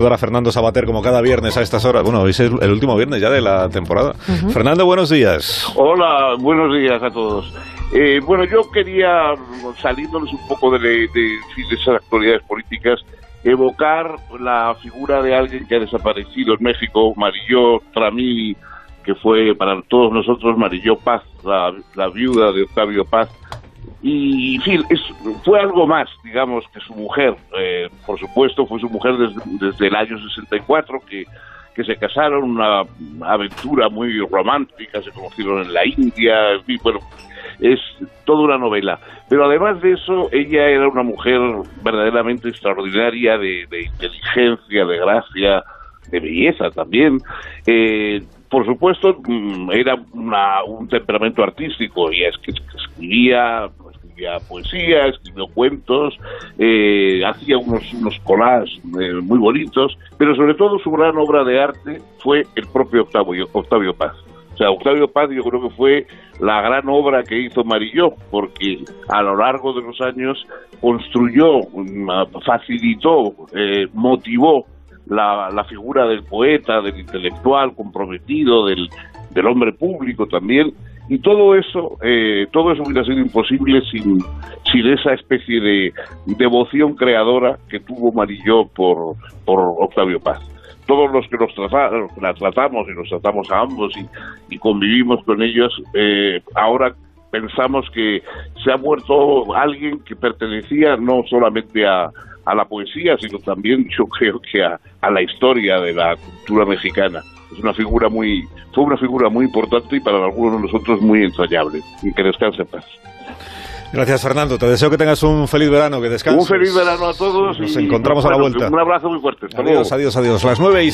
a Fernando Sabater como cada viernes a estas horas. Bueno, hoy es el último viernes ya de la temporada. Fernando, buenos días. Hola, buenos días a todos. Eh, bueno, yo quería, saliéndoles un poco de, de, de, esas actualidades políticas, evocar la figura de alguien que ha desaparecido en México, Marilló Tramini, que fue para todos nosotros Marilló Paz, la, la viuda de Octavio Paz, y en fin, es, fue algo más, digamos, que su mujer. Eh, por supuesto, fue su mujer desde, desde el año 64, que, que se casaron, una aventura muy romántica, se conocieron en la India, en fin, bueno, es toda una novela. Pero además de eso, ella era una mujer verdaderamente extraordinaria, de, inteligencia, de gracia, de belleza también. Eh, por supuesto, mm, era una, un temperamento artístico y es que escribía, escribía poesía, escribió cuentos, eh, hacía unos, unos collages eh, muy bonitos, pero sobre todo su gran obra de arte fue el propio Octavio, Octavio Paz. O sea, Octavio Paz yo creo que fue la gran obra que hizo Marilló, porque a lo largo de los años construyó, mm, facilitó, eh, motivó la, la, figura del poeta, del intelectual comprometido, del, del hombre público también, y todo eso, eh, todo eso hubiera sido imposible sin, esa especie de devoción creadora que tuvo Marilló por, por Octavio Paz. Todos los que nos la tratamos y nos tratamos a ambos y, y convivimos con ellos, eh, ahora pensamos que se ha muerto alguien que pertenecía no solamente a, a la poesía, sino también yo creo que a, a, la historia de la cultura mexicana. Es una figura muy, fue una figura muy importante y para algunos de nosotros muy entrañable. Y que descanse en paz. Gracias, Fernando. Te deseo que tengas un feliz verano, que descanses. Un feliz verano a todos. Nos y encontramos a la vuelta. Un abrazo muy fuerte. Hasta adiós, luego. adiós, adiós. Las nueve y